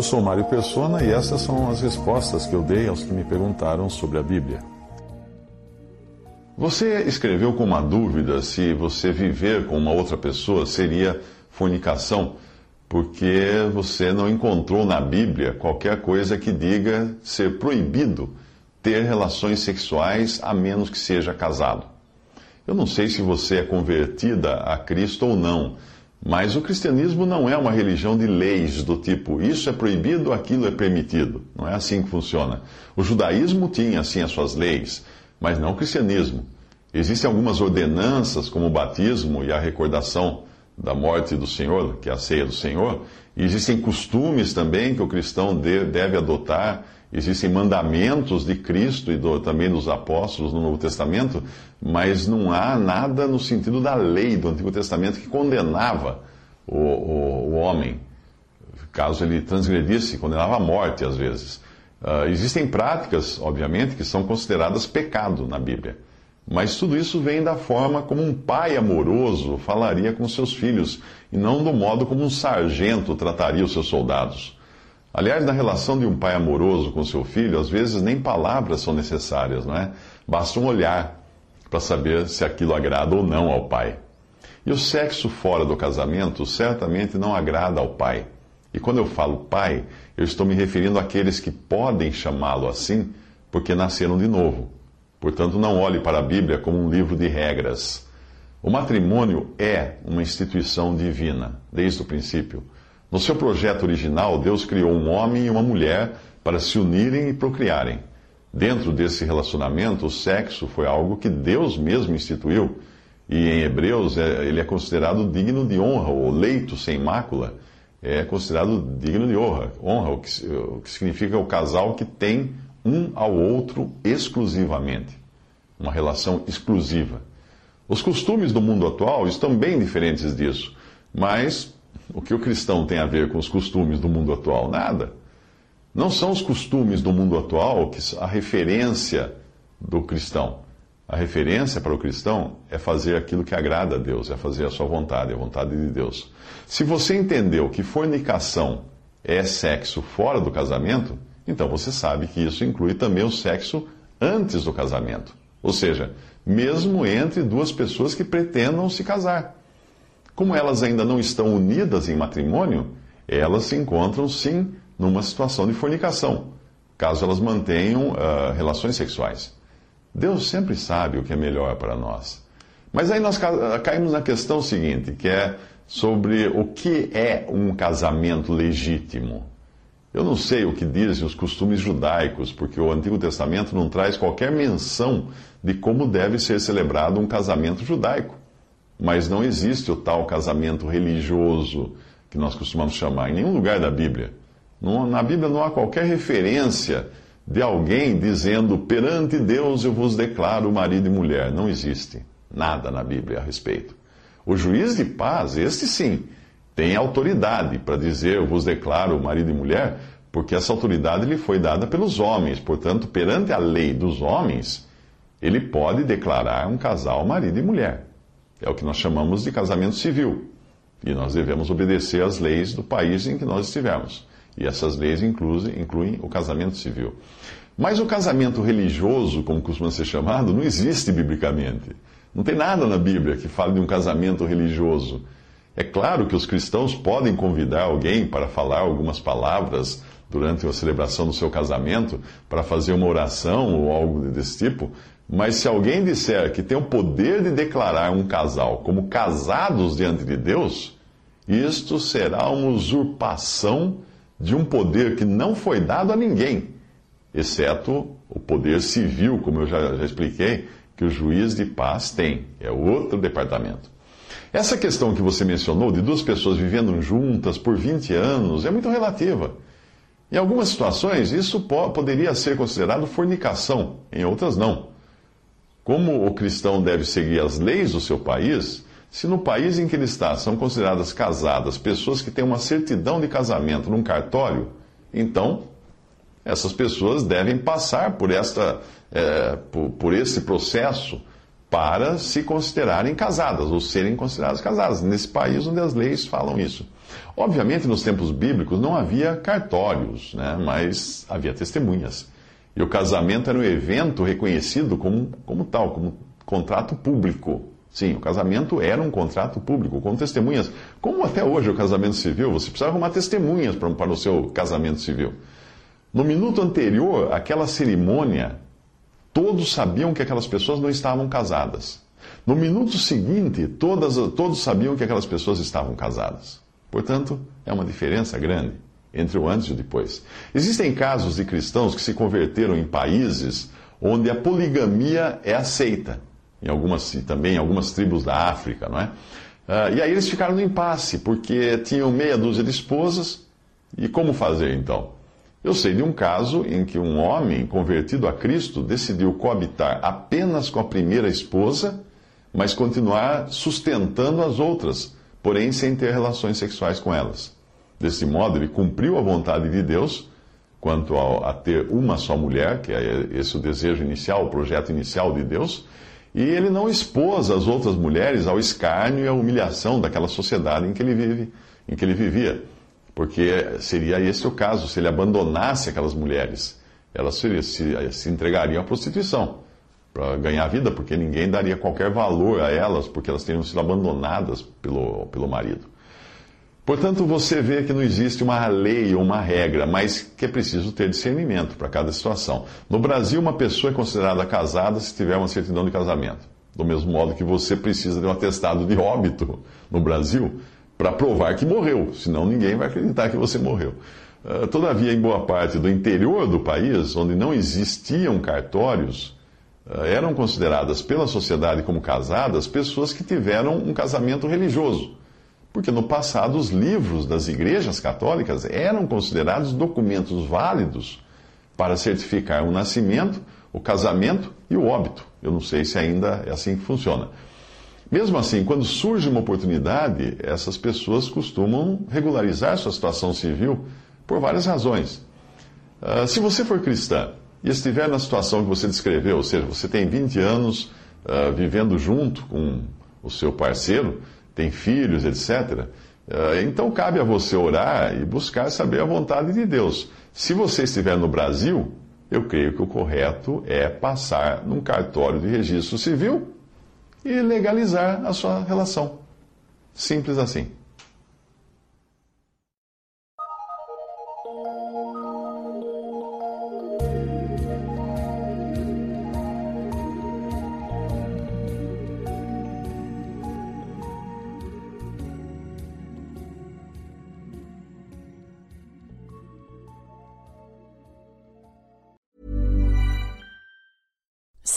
Eu sou Mário Persona e essas são as respostas que eu dei aos que me perguntaram sobre a Bíblia. Você escreveu com uma dúvida se você viver com uma outra pessoa seria fornicação, porque você não encontrou na Bíblia qualquer coisa que diga ser proibido ter relações sexuais a menos que seja casado. Eu não sei se você é convertida a Cristo ou não, mas o cristianismo não é uma religião de leis do tipo isso é proibido, aquilo é permitido. Não é assim que funciona. O judaísmo tinha, assim, as suas leis, mas não o cristianismo. Existem algumas ordenanças, como o batismo e a recordação da morte do Senhor, que é a ceia do Senhor, e existem costumes também que o cristão deve adotar Existem mandamentos de Cristo e do, também dos apóstolos no Novo Testamento, mas não há nada no sentido da lei do Antigo Testamento que condenava o, o, o homem, caso ele transgredisse, condenava à morte às vezes. Uh, existem práticas, obviamente, que são consideradas pecado na Bíblia. Mas tudo isso vem da forma como um pai amoroso falaria com seus filhos, e não do modo como um sargento trataria os seus soldados. Aliás, na relação de um pai amoroso com seu filho, às vezes nem palavras são necessárias, não é? Basta um olhar para saber se aquilo agrada ou não ao pai. E o sexo fora do casamento certamente não agrada ao pai. E quando eu falo pai, eu estou me referindo àqueles que podem chamá-lo assim porque nasceram de novo. Portanto, não olhe para a Bíblia como um livro de regras. O matrimônio é uma instituição divina, desde o princípio. No seu projeto original, Deus criou um homem e uma mulher para se unirem e procriarem. Dentro desse relacionamento, o sexo foi algo que Deus mesmo instituiu. E em Hebreus, é, ele é considerado digno de honra, o leito sem mácula é considerado digno de honra, honra o, que, o que significa o casal que tem um ao outro exclusivamente. Uma relação exclusiva. Os costumes do mundo atual estão bem diferentes disso, mas o que o cristão tem a ver com os costumes do mundo atual? Nada. Não são os costumes do mundo atual que a referência do cristão. A referência para o cristão é fazer aquilo que agrada a Deus, é fazer a sua vontade, a vontade de Deus. Se você entendeu que fornicação é sexo fora do casamento, então você sabe que isso inclui também o sexo antes do casamento. Ou seja, mesmo entre duas pessoas que pretendam se casar. Como elas ainda não estão unidas em matrimônio, elas se encontram sim numa situação de fornicação, caso elas mantenham uh, relações sexuais. Deus sempre sabe o que é melhor para nós. Mas aí nós caímos na questão seguinte, que é sobre o que é um casamento legítimo. Eu não sei o que dizem os costumes judaicos, porque o Antigo Testamento não traz qualquer menção de como deve ser celebrado um casamento judaico. Mas não existe o tal casamento religioso que nós costumamos chamar em nenhum lugar da Bíblia. Na Bíblia não há qualquer referência de alguém dizendo perante Deus eu vos declaro marido e mulher. Não existe nada na Bíblia a respeito. O juiz de paz, este sim, tem autoridade para dizer eu vos declaro marido e mulher, porque essa autoridade lhe foi dada pelos homens. Portanto, perante a lei dos homens, ele pode declarar um casal marido e mulher. É o que nós chamamos de casamento civil. E nós devemos obedecer às leis do país em que nós estivermos. E essas leis incluem, incluem o casamento civil. Mas o casamento religioso, como costuma ser chamado, não existe biblicamente. Não tem nada na Bíblia que fale de um casamento religioso. É claro que os cristãos podem convidar alguém para falar algumas palavras durante a celebração do seu casamento, para fazer uma oração ou algo desse tipo, mas se alguém disser que tem o poder de declarar um casal como casados diante de Deus, isto será uma usurpação de um poder que não foi dado a ninguém, exceto o poder civil, como eu já, já expliquei, que o juiz de paz tem. É outro departamento. Essa questão que você mencionou de duas pessoas vivendo juntas por 20 anos é muito relativa. Em algumas situações, isso poderia ser considerado fornicação, em outras, não. Como o cristão deve seguir as leis do seu país, se no país em que ele está são consideradas casadas pessoas que têm uma certidão de casamento num cartório, então essas pessoas devem passar por, esta, é, por, por esse processo para se considerarem casadas, ou serem consideradas casadas, nesse país onde as leis falam isso. Obviamente, nos tempos bíblicos não havia cartórios, né, mas havia testemunhas. E o casamento era um evento reconhecido como, como tal, como contrato público. Sim, o casamento era um contrato público, com testemunhas. Como até hoje o casamento civil, você precisa arrumar testemunhas para, para o seu casamento civil. No minuto anterior àquela cerimônia, todos sabiam que aquelas pessoas não estavam casadas. No minuto seguinte, todas, todos sabiam que aquelas pessoas estavam casadas. Portanto, é uma diferença grande entre o antes e o depois. Existem casos de cristãos que se converteram em países onde a poligamia é aceita, em algumas, também em algumas tribos da África, não é? Uh, e aí eles ficaram no impasse, porque tinham meia dúzia de esposas, e como fazer então? Eu sei de um caso em que um homem convertido a Cristo decidiu coabitar apenas com a primeira esposa, mas continuar sustentando as outras, porém sem ter relações sexuais com elas. Desse modo, ele cumpriu a vontade de Deus quanto a, ter uma só mulher, que é esse o desejo inicial, o projeto inicial de Deus, e ele não expôs as outras mulheres ao escárnio e à humilhação daquela sociedade em que ele vive, em que ele vivia. Porque seria esse o caso, se ele abandonasse aquelas mulheres, elas se, se, se entregariam à prostituição para ganhar vida, porque ninguém daria qualquer valor a elas, porque elas teriam sido abandonadas pelo, pelo marido. Portanto, você vê que não existe uma lei ou uma regra, mas que é preciso ter discernimento para cada situação. No Brasil, uma pessoa é considerada casada se tiver uma certidão de casamento. Do mesmo modo que você precisa de um atestado de óbito no Brasil para provar que morreu, senão ninguém vai acreditar que você morreu. Uh, todavia, em boa parte do interior do país, onde não existiam cartórios, uh, eram consideradas pela sociedade como casadas pessoas que tiveram um casamento religioso. Porque no passado os livros das igrejas católicas eram considerados documentos válidos para certificar o nascimento, o casamento e o óbito. Eu não sei se ainda é assim que funciona. Mesmo assim, quando surge uma oportunidade, essas pessoas costumam regularizar sua situação civil por várias razões. Uh, se você for cristã e estiver na situação que você descreveu, ou seja, você tem 20 anos uh, vivendo junto com o seu parceiro, tem filhos, etc., ah, então cabe a você orar e buscar saber a vontade de Deus. Se você estiver no Brasil, eu creio que o correto é passar num cartório de registro civil e legalizar a sua relação. Simples assim.